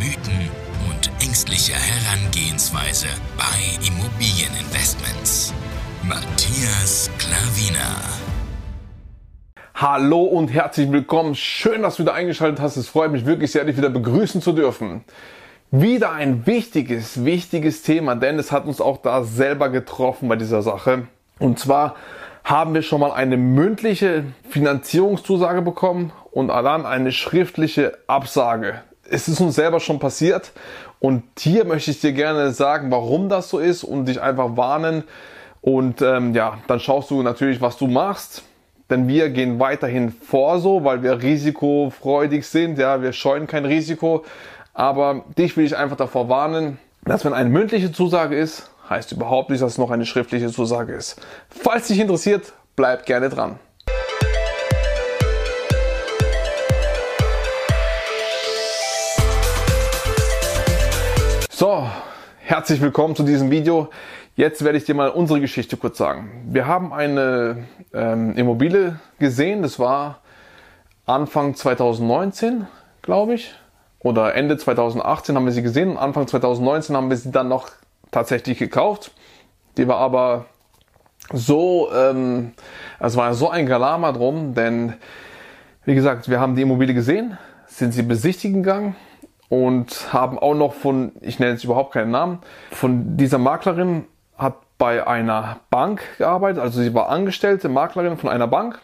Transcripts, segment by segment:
Mythen und ängstliche Herangehensweise bei Immobilieninvestments. Matthias Klavina. Hallo und herzlich willkommen. Schön, dass du wieder eingeschaltet hast. Es freut mich wirklich sehr, dich wieder begrüßen zu dürfen. Wieder ein wichtiges, wichtiges Thema, denn es hat uns auch da selber getroffen bei dieser Sache. Und zwar haben wir schon mal eine mündliche Finanzierungszusage bekommen und dann eine schriftliche Absage. Es ist uns selber schon passiert und hier möchte ich dir gerne sagen, warum das so ist und dich einfach warnen. Und ähm, ja, dann schaust du natürlich, was du machst. Denn wir gehen weiterhin vor so, weil wir risikofreudig sind. Ja, wir scheuen kein Risiko. Aber dich will ich einfach davor warnen, dass wenn eine mündliche Zusage ist, heißt überhaupt nicht, dass es noch eine schriftliche Zusage ist. Falls dich interessiert, bleib gerne dran. Herzlich willkommen zu diesem Video. Jetzt werde ich dir mal unsere Geschichte kurz sagen. Wir haben eine ähm, Immobilie gesehen, das war Anfang 2019, glaube ich, oder Ende 2018 haben wir sie gesehen. Anfang 2019 haben wir sie dann noch tatsächlich gekauft. Die war aber so, ähm, es war so ein Galama drum, denn wie gesagt, wir haben die Immobilie gesehen, sind sie besichtigen gegangen und haben auch noch von, ich nenne jetzt überhaupt keinen Namen, von dieser Maklerin hat bei einer Bank gearbeitet, also sie war angestellte Maklerin von einer Bank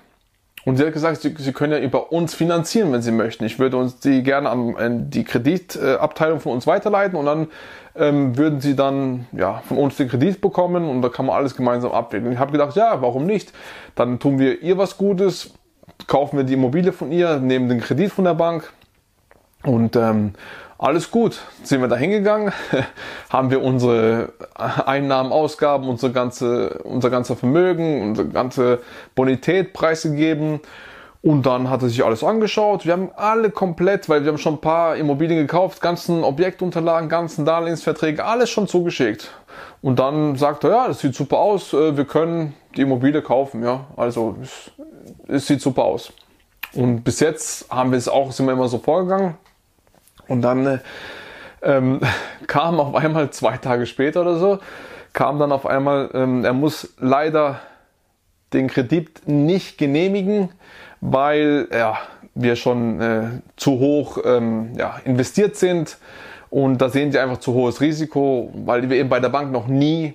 und sie hat gesagt, sie, sie können ja über uns finanzieren, wenn sie möchten. Ich würde uns die gerne an die Kreditabteilung von uns weiterleiten und dann ähm, würden sie dann ja, von uns den Kredit bekommen und da kann man alles gemeinsam abwägen. Ich habe gedacht, ja, warum nicht? Dann tun wir ihr was Gutes, kaufen wir die Immobilie von ihr, nehmen den Kredit von der Bank und ähm, alles gut. Sind wir da hingegangen, haben wir unsere Einnahmen, Ausgaben, unsere ganze, unser ganzer Vermögen, unsere ganze Bonität preisgegeben. Und dann hat er sich alles angeschaut. Wir haben alle komplett, weil wir haben schon ein paar Immobilien gekauft, ganzen Objektunterlagen, ganzen Darlehensverträge, alles schon zugeschickt. Und dann sagt er, ja, das sieht super aus, äh, wir können die Immobilie kaufen, ja. Also, es, es sieht super aus. Und bis jetzt haben wir es auch, sind wir immer so vorgegangen. Und dann äh, ähm, kam auf einmal zwei Tage später oder so, kam dann auf einmal, ähm, er muss leider den Kredit nicht genehmigen, weil ja, wir schon äh, zu hoch ähm, ja, investiert sind und da sehen sie einfach zu hohes Risiko, weil wir eben bei der Bank noch nie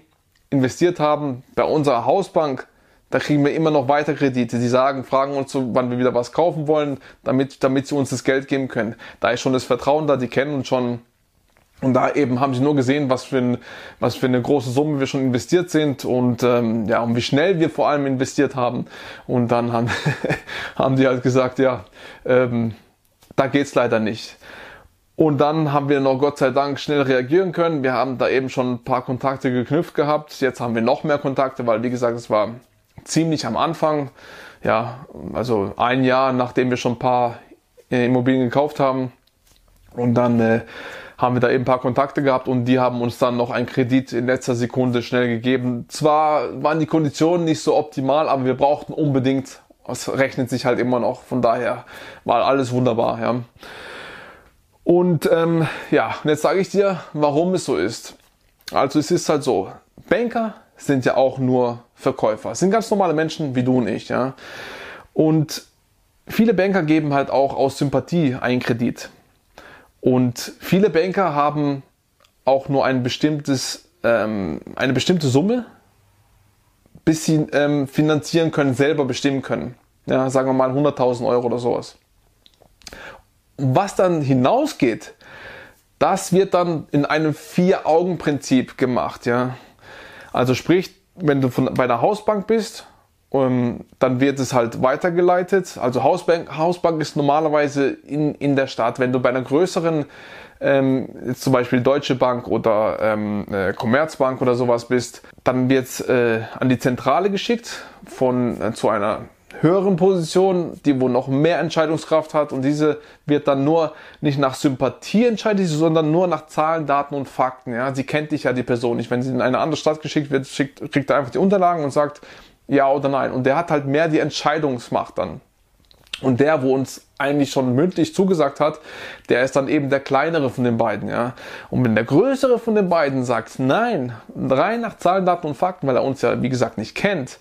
investiert haben. Bei unserer Hausbank da kriegen wir immer noch weiter Kredite. Die sagen, fragen uns so, wann wir wieder was kaufen wollen, damit, damit sie uns das Geld geben können. Da ist schon das Vertrauen da, die kennen uns schon. Und da eben haben sie nur gesehen, was für, ein, was für eine große Summe wir schon investiert sind und ähm, ja und wie schnell wir vor allem investiert haben. Und dann haben, haben die halt gesagt, ja, ähm, da geht's leider nicht. Und dann haben wir noch Gott sei Dank schnell reagieren können. Wir haben da eben schon ein paar Kontakte geknüpft gehabt. Jetzt haben wir noch mehr Kontakte, weil wie gesagt, es war ziemlich am Anfang, ja, also ein Jahr nachdem wir schon ein paar äh, Immobilien gekauft haben. Und dann äh, haben wir da eben ein paar Kontakte gehabt und die haben uns dann noch einen Kredit in letzter Sekunde schnell gegeben. Zwar waren die Konditionen nicht so optimal, aber wir brauchten unbedingt, es rechnet sich halt immer noch, von daher war alles wunderbar. Ja. Und ähm, ja, und jetzt sage ich dir, warum es so ist. Also es ist halt so, Banker sind ja auch nur Verkäufer. Es sind ganz normale Menschen wie du und ich, ja. Und viele Banker geben halt auch aus Sympathie einen Kredit. Und viele Banker haben auch nur ein bestimmtes, ähm, eine bestimmte Summe, bis sie ähm, finanzieren können, selber bestimmen können. Ja, sagen wir mal 100.000 Euro oder sowas. Was dann hinausgeht, das wird dann in einem Vier-Augen-Prinzip gemacht. Ja. Also sprich, wenn du von, bei der Hausbank bist, um, ähm, dann wird es halt weitergeleitet. Also Hausbank, Hausbank ist normalerweise in, in der Stadt. Wenn du bei einer größeren ähm, zum Beispiel Deutsche Bank oder ähm, äh, Commerzbank oder sowas bist, dann wird äh, an die Zentrale geschickt von äh, zu einer höheren Position, die wo noch mehr Entscheidungskraft hat und diese wird dann nur nicht nach Sympathie entscheidet, sondern nur nach Zahlen, Daten und Fakten. Ja, sie kennt dich ja die Person nicht. Wenn sie in eine andere Stadt geschickt wird, schickt, kriegt er einfach die Unterlagen und sagt ja oder nein. Und der hat halt mehr die Entscheidungsmacht dann. Und der, wo uns eigentlich schon mündlich zugesagt hat, der ist dann eben der kleinere von den beiden, ja. Und wenn der größere von den beiden sagt, nein, rein nach Zahlen, Daten und Fakten, weil er uns ja, wie gesagt, nicht kennt,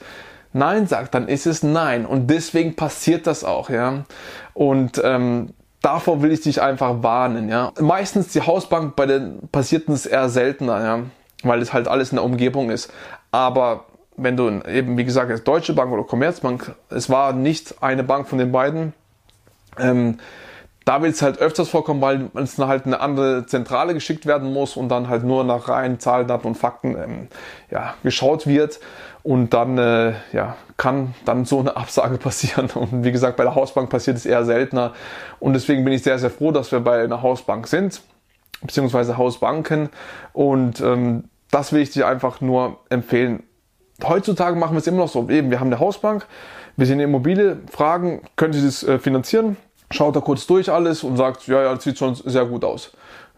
Nein sagt, dann ist es Nein. Und deswegen passiert das auch, ja. Und ähm, davor will ich dich einfach warnen, ja. Meistens die Hausbank, bei den passiert es eher seltener, ja, weil es halt alles in der Umgebung ist. Aber wenn du eben, wie gesagt, Deutsche Bank oder Commerzbank, es war nicht eine Bank von den beiden, ähm, da wird es halt öfters vorkommen, weil es halt eine andere Zentrale geschickt werden muss und dann halt nur nach reinen Zahlen, Daten und Fakten ähm, ja, geschaut wird. Und dann äh, ja, kann dann so eine Absage passieren. Und wie gesagt, bei der Hausbank passiert es eher seltener. Und deswegen bin ich sehr, sehr froh, dass wir bei einer Hausbank sind, beziehungsweise Hausbanken. Und ähm, das will ich dir einfach nur empfehlen. Heutzutage machen wir es immer noch so. Eben, wir haben eine Hausbank, wir sehen eine Immobilie, fragen, können Sie das äh, finanzieren? Schaut da kurz durch alles und sagt, ja, ja, das sieht schon sehr gut aus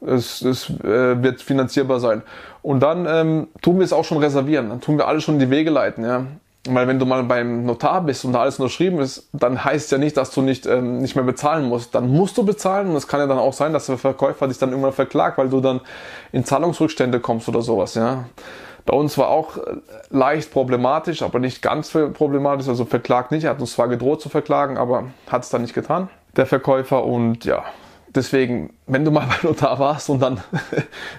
es, es äh, wird finanzierbar sein. Und dann ähm, tun wir es auch schon reservieren, dann tun wir alles schon in die Wege leiten, ja. Weil wenn du mal beim Notar bist und da alles unterschrieben ist, dann heißt ja nicht, dass du nicht, ähm, nicht mehr bezahlen musst. Dann musst du bezahlen und es kann ja dann auch sein, dass der Verkäufer dich dann irgendwann verklagt, weil du dann in Zahlungsrückstände kommst oder sowas, ja. Bei uns war auch äh, leicht problematisch, aber nicht ganz problematisch, also verklagt nicht. Er hat uns zwar gedroht zu verklagen, aber hat es dann nicht getan, der Verkäufer. Und ja, Deswegen, wenn du mal bei Notar warst und dann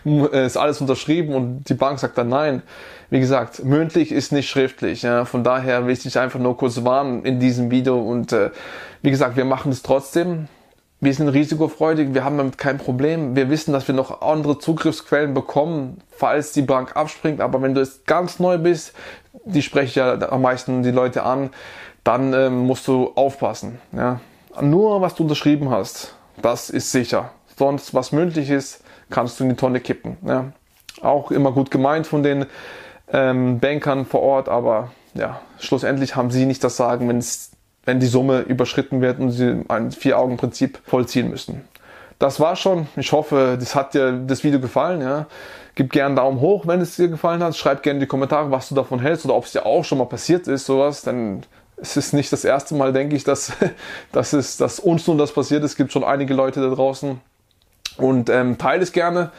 ist alles unterschrieben und die Bank sagt dann nein, wie gesagt, mündlich ist nicht schriftlich. Ja. Von daher will ich dich einfach nur kurz warnen in diesem Video und äh, wie gesagt, wir machen es trotzdem. Wir sind risikofreudig, wir haben damit kein Problem. Wir wissen, dass wir noch andere Zugriffsquellen bekommen, falls die Bank abspringt. Aber wenn du jetzt ganz neu bist, die spreche ja am meisten die Leute an, dann ähm, musst du aufpassen. Ja. Nur was du unterschrieben hast, das ist sicher. Sonst, was mündlich ist, kannst du in die Tonne kippen. Ja. Auch immer gut gemeint von den ähm, Bankern vor Ort, aber ja, schlussendlich haben sie nicht das Sagen, wenn die Summe überschritten wird und sie ein Vier-Augen-Prinzip vollziehen müssen. Das war schon. Ich hoffe, das hat dir das Video gefallen. Ja. Gib gerne einen Daumen hoch, wenn es dir gefallen hat. Schreib gerne in die Kommentare, was du davon hältst oder ob es dir auch schon mal passiert ist, sowas. Denn es ist nicht das erste Mal, denke ich, dass, dass, es, dass uns nun das passiert. Es gibt schon einige Leute da draußen. Und ähm, teile es gerne.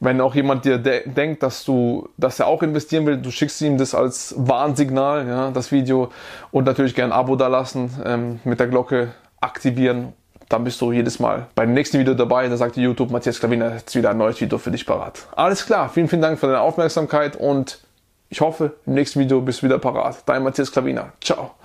Wenn auch jemand dir de denkt, dass du, dass er auch investieren will, du schickst ihm das als Warnsignal, ja, das Video. Und natürlich gerne ein Abo da lassen, ähm, mit der Glocke aktivieren. Dann bist du jedes Mal beim nächsten Video dabei. Da sagt YouTube, Matthias Klaviner, jetzt wieder ein neues Video für dich parat. Alles klar, vielen, vielen Dank für deine Aufmerksamkeit und ich hoffe, im nächsten Video bist du wieder parat. Dein Matthias Klaviner. Ciao.